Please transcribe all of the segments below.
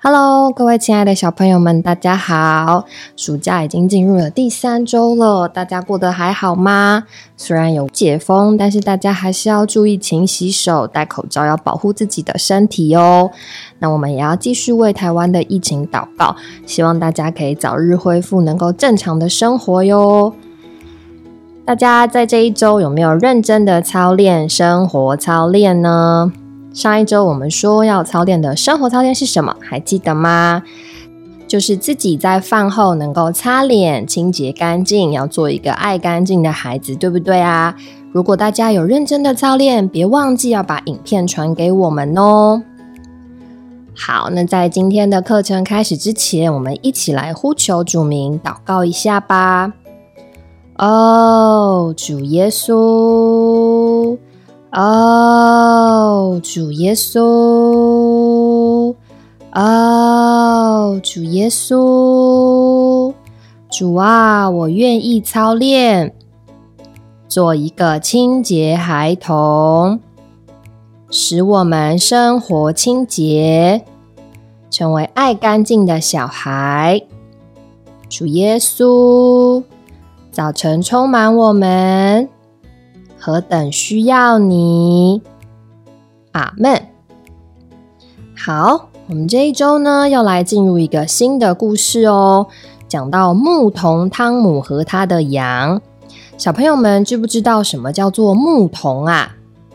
Hello，各位亲爱的小朋友们，大家好！暑假已经进入了第三周了，大家过得还好吗？虽然有解封，但是大家还是要注意勤洗手、戴口罩，要保护自己的身体哦。那我们也要继续为台湾的疫情祷告，希望大家可以早日恢复，能够正常的生活哟。大家在这一周有没有认真的操练生活操练呢？上一周我们说要操练的生活操练是什么？还记得吗？就是自己在饭后能够擦脸、清洁干净，要做一个爱干净的孩子，对不对啊？如果大家有认真的操练，别忘记要把影片传给我们哦。好，那在今天的课程开始之前，我们一起来呼求主名，祷告一下吧。哦，主耶稣。哦，主耶稣，哦，主耶稣，主啊，我愿意操练，做一个清洁孩童，使我们生活清洁，成为爱干净的小孩。主耶稣，早晨充满我们。何等需要你，阿门。好，我们这一周呢，要来进入一个新的故事哦。讲到牧童汤姆和他的羊，小朋友们知不知道什么叫做牧童啊？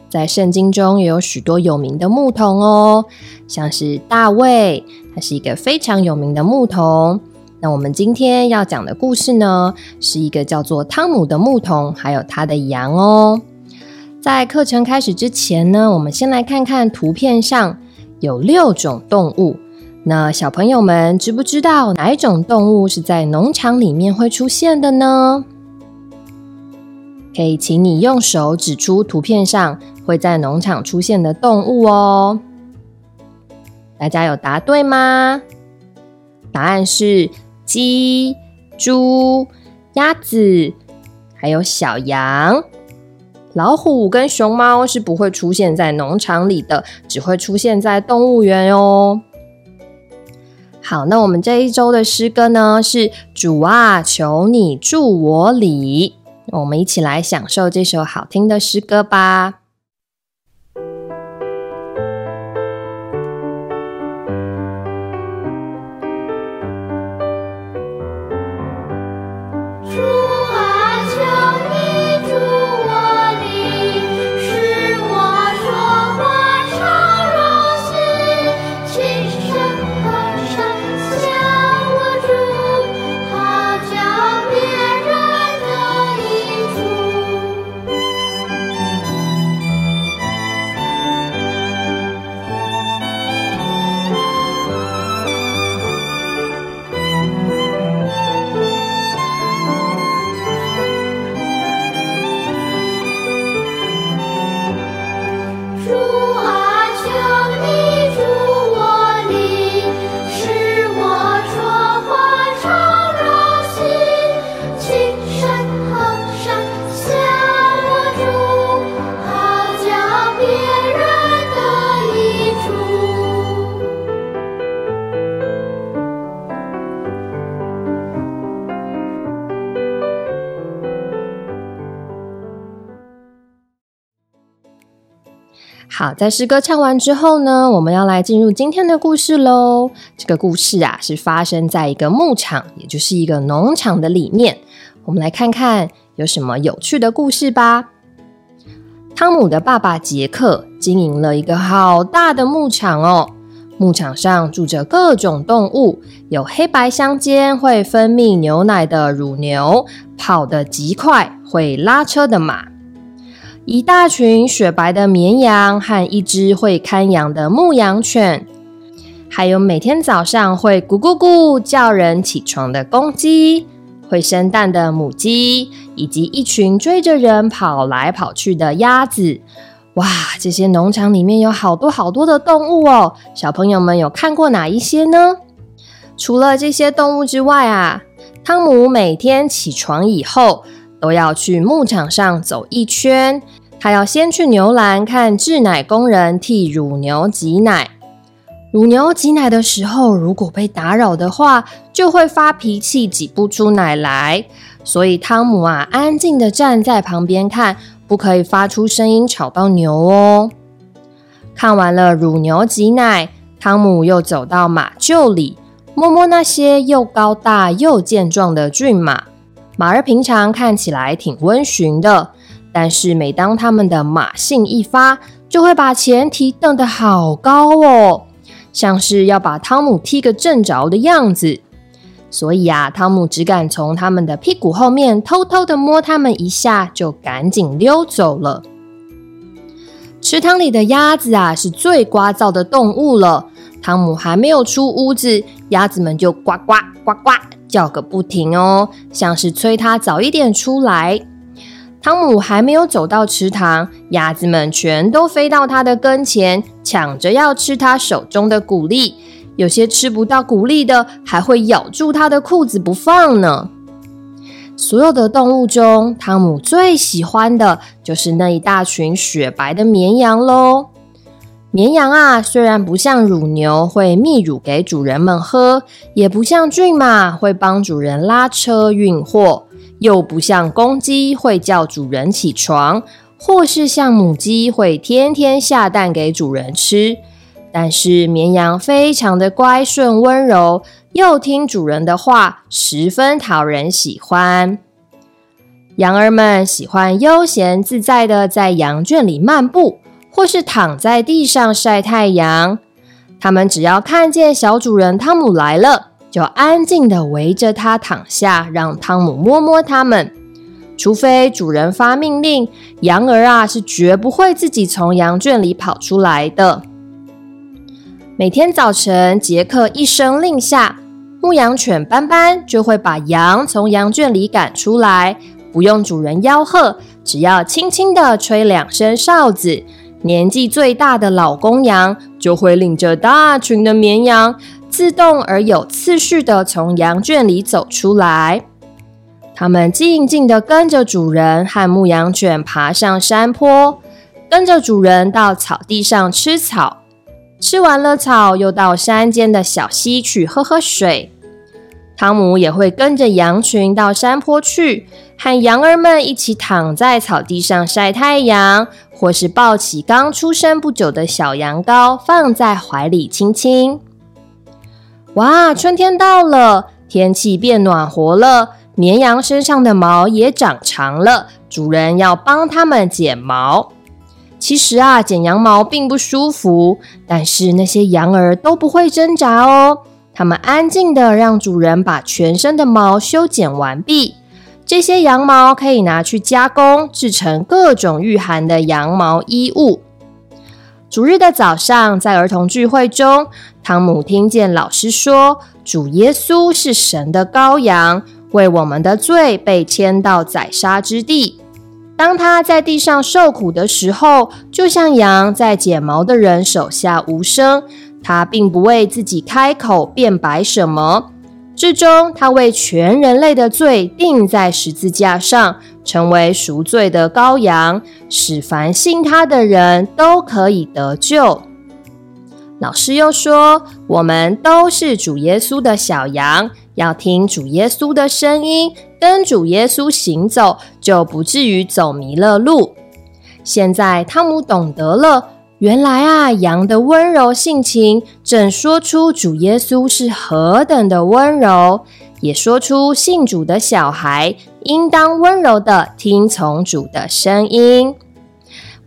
在圣经中也有许多有名的牧童哦，像是大卫，他是一个非常有名的牧童。那我们今天要讲的故事呢，是一个叫做汤姆的牧童，还有他的羊哦。在课程开始之前呢，我们先来看看图片上有六种动物。那小朋友们知不知道哪一种动物是在农场里面会出现的呢？可以请你用手指出图片上会在农场出现的动物哦。大家有答对吗？答案是。鸡、猪、鸭子，还有小羊、老虎跟熊猫是不会出现在农场里的，只会出现在动物园哦。好，那我们这一周的诗歌呢是“主啊，求你助我里”，我们一起来享受这首好听的诗歌吧。好，在诗歌唱完之后呢，我们要来进入今天的故事喽。这个故事啊，是发生在一个牧场，也就是一个农场的里面。我们来看看有什么有趣的故事吧。汤姆的爸爸杰克经营了一个好大的牧场哦，牧场上住着各种动物，有黑白相间会分泌牛奶的乳牛，跑得极快会拉车的马。一大群雪白的绵羊和一只会看羊的牧羊犬，还有每天早上会咕咕咕叫人起床的公鸡，会生蛋的母鸡，以及一群追着人跑来跑去的鸭子。哇，这些农场里面有好多好多的动物哦！小朋友们有看过哪一些呢？除了这些动物之外啊，汤姆每天起床以后。都要去牧场上走一圈，他要先去牛栏看制奶工人替乳牛挤奶。乳牛挤奶的时候，如果被打扰的话，就会发脾气，挤不出奶来。所以汤姆啊，安静的站在旁边看，不可以发出声音吵到牛哦。看完了乳牛挤奶，汤姆又走到马厩里，摸摸那些又高大又健壮的骏马。马儿平常看起来挺温驯的，但是每当他们的马性一发，就会把前蹄蹬得好高哦。像是要把汤姆踢个正着的样子，所以啊，汤姆只敢从他们的屁股后面偷偷的摸他们一下，就赶紧溜走了。池塘里的鸭子啊，是最聒噪的动物了。汤姆还没有出屋子，鸭子们就呱呱呱呱叫个不停哦，像是催他早一点出来。汤姆还没有走到池塘，鸭子们全都飞到他的跟前，抢着要吃他手中的谷粒。有些吃不到谷粒的，还会咬住他的裤子不放呢。所有的动物中，汤姆最喜欢的就是那一大群雪白的绵羊喽。绵羊啊，虽然不像乳牛会泌乳给主人们喝，也不像骏马会帮主人拉车运货。又不像公鸡会叫主人起床，或是像母鸡会天天下蛋给主人吃，但是绵羊非常的乖顺温柔，又听主人的话，十分讨人喜欢。羊儿们喜欢悠闲自在的在羊圈里漫步，或是躺在地上晒太阳。他们只要看见小主人汤姆来了。就安静的围着它躺下，让汤姆摸摸它们。除非主人发命令，羊儿啊是绝不会自己从羊圈里跑出来的。每天早晨，杰克一声令下，牧羊犬斑斑就会把羊从羊圈里赶出来，不用主人吆喝，只要轻轻的吹两声哨子，年纪最大的老公羊就会领着大群的绵羊。自动而有次序的从羊圈里走出来，它们静静的跟着主人和牧羊犬爬上山坡，跟着主人到草地上吃草。吃完了草，又到山间的小溪去喝喝水。汤姆也会跟着羊群到山坡去，和羊儿们一起躺在草地上晒太阳，或是抱起刚出生不久的小羊羔放在怀里亲亲。哇，春天到了，天气变暖和了，绵羊身上的毛也长长了。主人要帮它们剪毛。其实啊，剪羊毛并不舒服，但是那些羊儿都不会挣扎哦。它们安静的让主人把全身的毛修剪完毕。这些羊毛可以拿去加工，制成各种御寒的羊毛衣物。主日的早上，在儿童聚会中，汤姆听见老师说：“主耶稣是神的羔羊，为我们的罪被牵到宰杀之地。当他在地上受苦的时候，就像羊在剪毛的人手下无声。他并不为自己开口辩白什么。最终，他为全人类的罪钉在十字架上。”成为赎罪的羔羊，使凡信他的人都可以得救。老师又说：“我们都是主耶稣的小羊，要听主耶稣的声音，跟主耶稣行走，就不至于走迷了路。”现在汤姆懂得了，原来啊，羊的温柔性情正说出主耶稣是何等的温柔。也说出信主的小孩应当温柔的听从主的声音。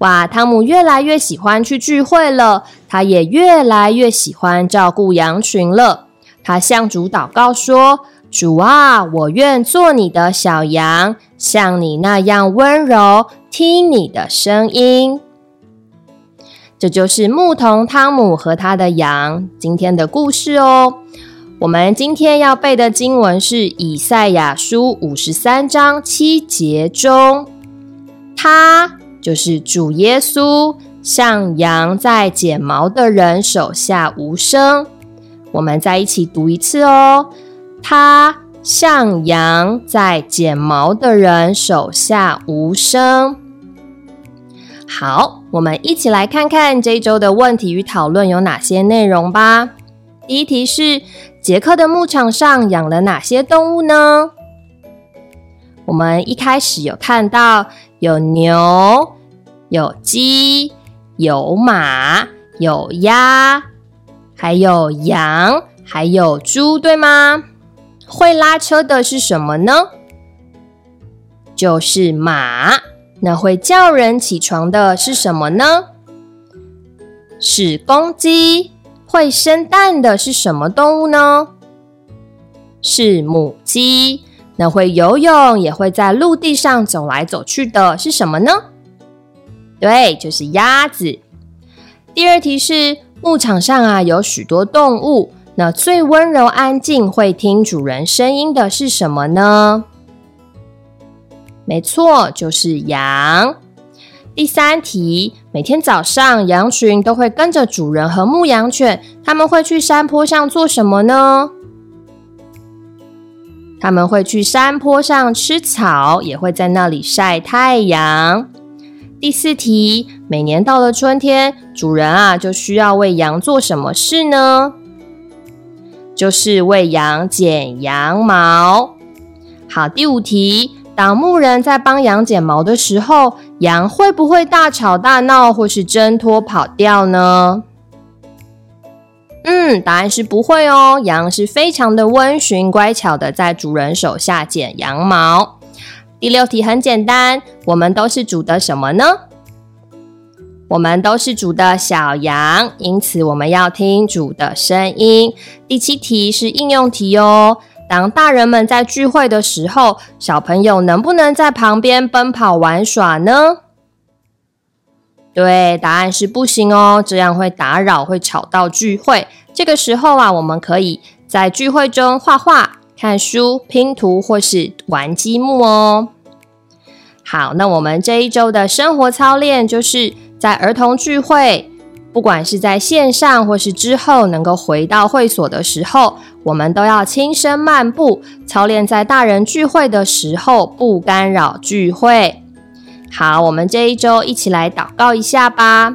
哇，汤姆越来越喜欢去聚会了，他也越来越喜欢照顾羊群了。他向主祷告说：“主啊，我愿做你的小羊，像你那样温柔，听你的声音。”这就是牧童汤姆和他的羊今天的故事哦。我们今天要背的经文是《以赛亚书》五十三章七节中，他就是主耶稣，像羊在剪毛的人手下无声。我们再一起读一次哦，他像羊在剪毛的人手下无声。好，我们一起来看看这一周的问题与讨论有哪些内容吧。第一题是：杰克的牧场上养了哪些动物呢？我们一开始有看到有牛、有鸡、有马、有鸭，还有羊，还有猪，对吗？会拉车的是什么呢？就是马。那会叫人起床的是什么呢？是公鸡。会生蛋的是什么动物呢？是母鸡。那会游泳也会在陆地上走来走去的是什么呢？对，就是鸭子。第二题是牧场上啊有许多动物，那最温柔安静会听主人声音的是什么呢？没错，就是羊。第三题，每天早上羊群都会跟着主人和牧羊犬，他们会去山坡上做什么呢？他们会去山坡上吃草，也会在那里晒太阳。第四题，每年到了春天，主人啊就需要为羊做什么事呢？就是为羊剪羊毛。好，第五题，当牧人在帮羊剪毛的时候，羊会不会大吵大闹，或是挣脱跑掉呢？嗯，答案是不会哦。羊是非常的温驯、乖巧的，在主人手下剪羊毛。第六题很简单，我们都是主的什么呢？我们都是主的小羊，因此我们要听主的声音。第七题是应用题哦。当大人们在聚会的时候，小朋友能不能在旁边奔跑玩耍呢？对，答案是不行哦，这样会打扰，会吵到聚会。这个时候啊，我们可以在聚会中画画、看书、拼图或是玩积木哦。好，那我们这一周的生活操练就是在儿童聚会，不管是在线上或是之后能够回到会所的时候，我们都要轻声漫步，操练在大人聚会的时候不干扰聚会。好，我们这一周一起来祷告一下吧。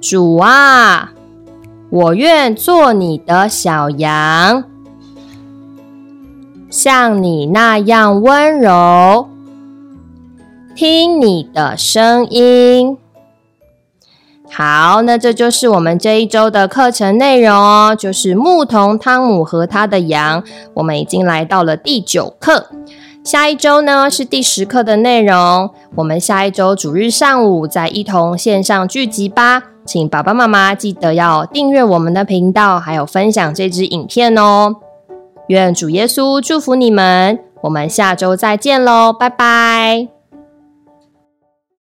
主啊，我愿做你的小羊，像你那样温柔，听你的声音。好，那这就是我们这一周的课程内容哦，就是牧童汤姆和他的羊。我们已经来到了第九课。下一周呢是第十课的内容，我们下一周主日上午再一同线上聚集吧。请爸爸妈妈记得要订阅我们的频道，还有分享这支影片哦。愿主耶稣祝福你们，我们下周再见喽，拜拜。